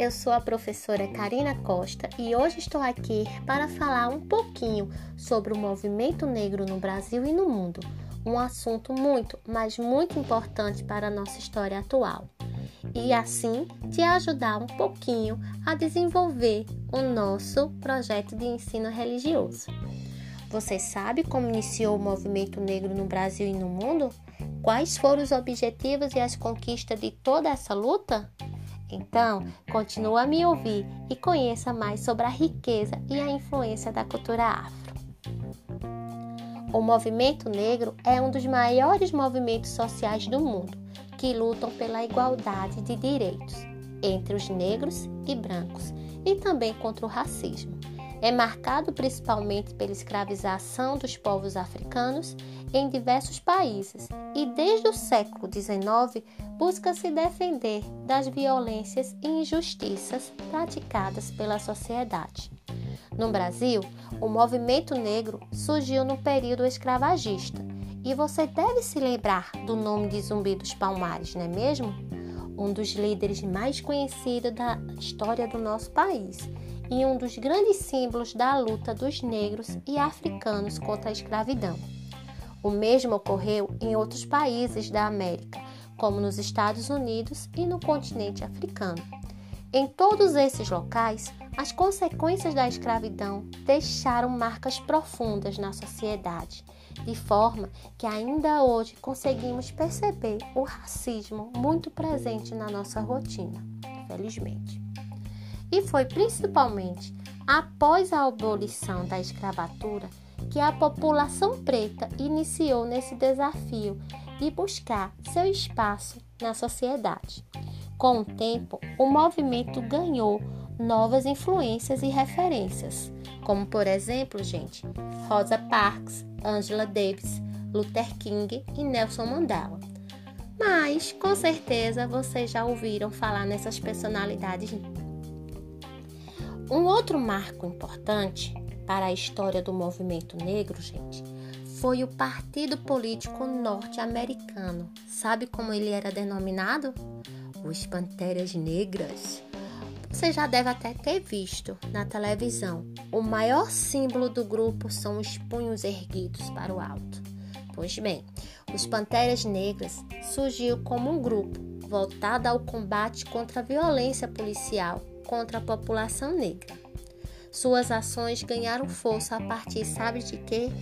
eu sou a professora Karina Costa e hoje estou aqui para falar um pouquinho sobre o movimento negro no Brasil e no mundo, um assunto muito, mas muito importante para a nossa história atual. E assim te ajudar um pouquinho a desenvolver o nosso projeto de ensino religioso. Você sabe como iniciou o movimento negro no Brasil e no mundo? Quais foram os objetivos e as conquistas de toda essa luta? Então, continue a me ouvir e conheça mais sobre a riqueza e a influência da cultura afro. O movimento negro é um dos maiores movimentos sociais do mundo que lutam pela igualdade de direitos entre os negros e brancos e também contra o racismo é marcado principalmente pela escravização dos povos africanos em diversos países e desde o século XIX busca se defender das violências e injustiças praticadas pela sociedade. No Brasil, o movimento negro surgiu no período escravagista e você deve se lembrar do nome de Zumbi dos Palmares, não é mesmo? Um dos líderes mais conhecidos da história do nosso país e um dos grandes símbolos da luta dos negros e africanos contra a escravidão. O mesmo ocorreu em outros países da América, como nos Estados Unidos e no continente africano. Em todos esses locais, as consequências da escravidão deixaram marcas profundas na sociedade, de forma que ainda hoje conseguimos perceber o racismo muito presente na nossa rotina, infelizmente. E foi principalmente após a abolição da escravatura que a população preta iniciou nesse desafio de buscar seu espaço na sociedade. Com o tempo, o movimento ganhou novas influências e referências, como por exemplo, gente, Rosa Parks, Angela Davis, Luther King e Nelson Mandela. Mas com certeza vocês já ouviram falar nessas personalidades um outro marco importante para a história do movimento negro, gente, foi o Partido Político Norte-Americano. Sabe como ele era denominado? Os Panteras Negras. Você já deve até ter visto na televisão. O maior símbolo do grupo são os punhos erguidos para o alto. Pois bem, os Panteras Negras surgiu como um grupo voltado ao combate contra a violência policial contra a população negra. Suas ações ganharam força a partir, sabe de quê?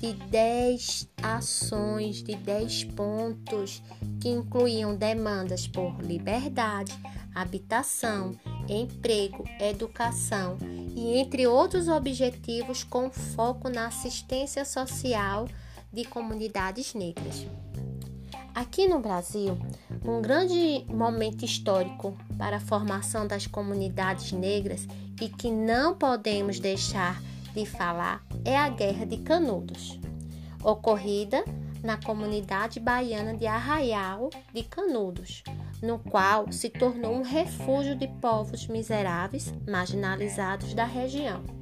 De 10 ações, de 10 pontos que incluíam demandas por liberdade, habitação, emprego, educação e entre outros objetivos com foco na assistência social de comunidades negras. Aqui no Brasil, um grande momento histórico para a formação das comunidades negras e que não podemos deixar de falar é a Guerra de Canudos, ocorrida na comunidade baiana de Arraial de Canudos, no qual se tornou um refúgio de povos miseráveis marginalizados da região.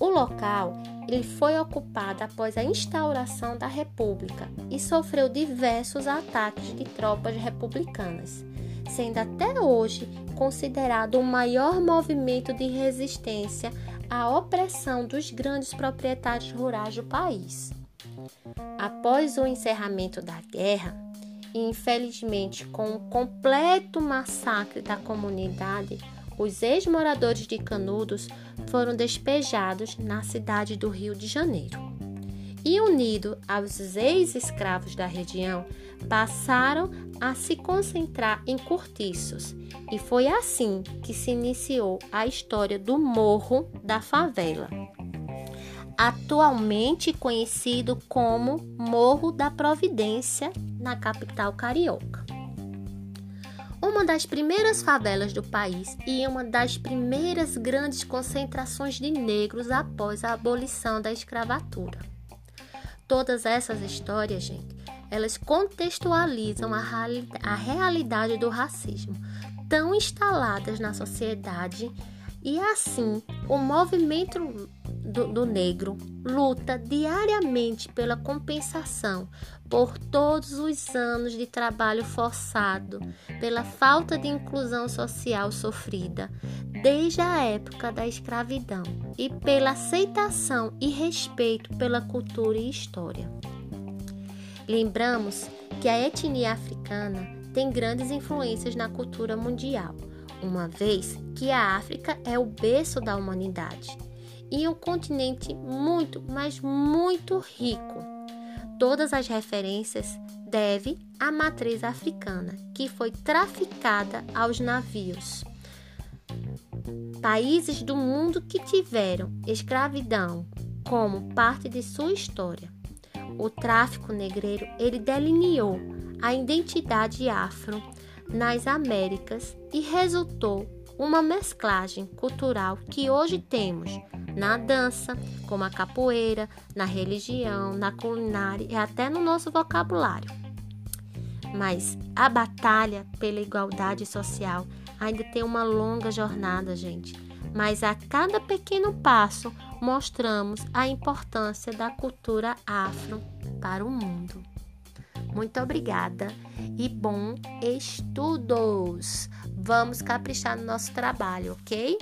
O local ele foi ocupado após a instauração da República e sofreu diversos ataques de tropas republicanas, sendo até hoje considerado o maior movimento de resistência à opressão dos grandes proprietários rurais do país. Após o encerramento da guerra, e infelizmente com o completo massacre da comunidade, os ex-moradores de Canudos foram despejados na cidade do Rio de Janeiro. E unido aos ex-escravos da região, passaram a se concentrar em cortiços, e foi assim que se iniciou a história do Morro da Favela, atualmente conhecido como Morro da Providência, na capital carioca uma das primeiras favelas do país e uma das primeiras grandes concentrações de negros após a abolição da escravatura. Todas essas histórias, gente, elas contextualizam a, a realidade do racismo, tão instaladas na sociedade, e assim o movimento do, do negro luta diariamente pela compensação por todos os anos de trabalho forçado, pela falta de inclusão social sofrida desde a época da escravidão e pela aceitação e respeito pela cultura e história. Lembramos que a etnia africana tem grandes influências na cultura mundial, uma vez que a África é o berço da humanidade e um continente muito, mas muito rico. Todas as referências devem à matriz africana, que foi traficada aos navios. Países do mundo que tiveram escravidão como parte de sua história. O tráfico negreiro ele delineou a identidade afro nas Américas e resultou uma mesclagem cultural que hoje temos na dança, como a capoeira, na religião, na culinária e até no nosso vocabulário. Mas a batalha pela igualdade social ainda tem uma longa jornada, gente. Mas a cada pequeno passo mostramos a importância da cultura afro para o mundo. Muito obrigada e bom estudos! Vamos caprichar no nosso trabalho, ok?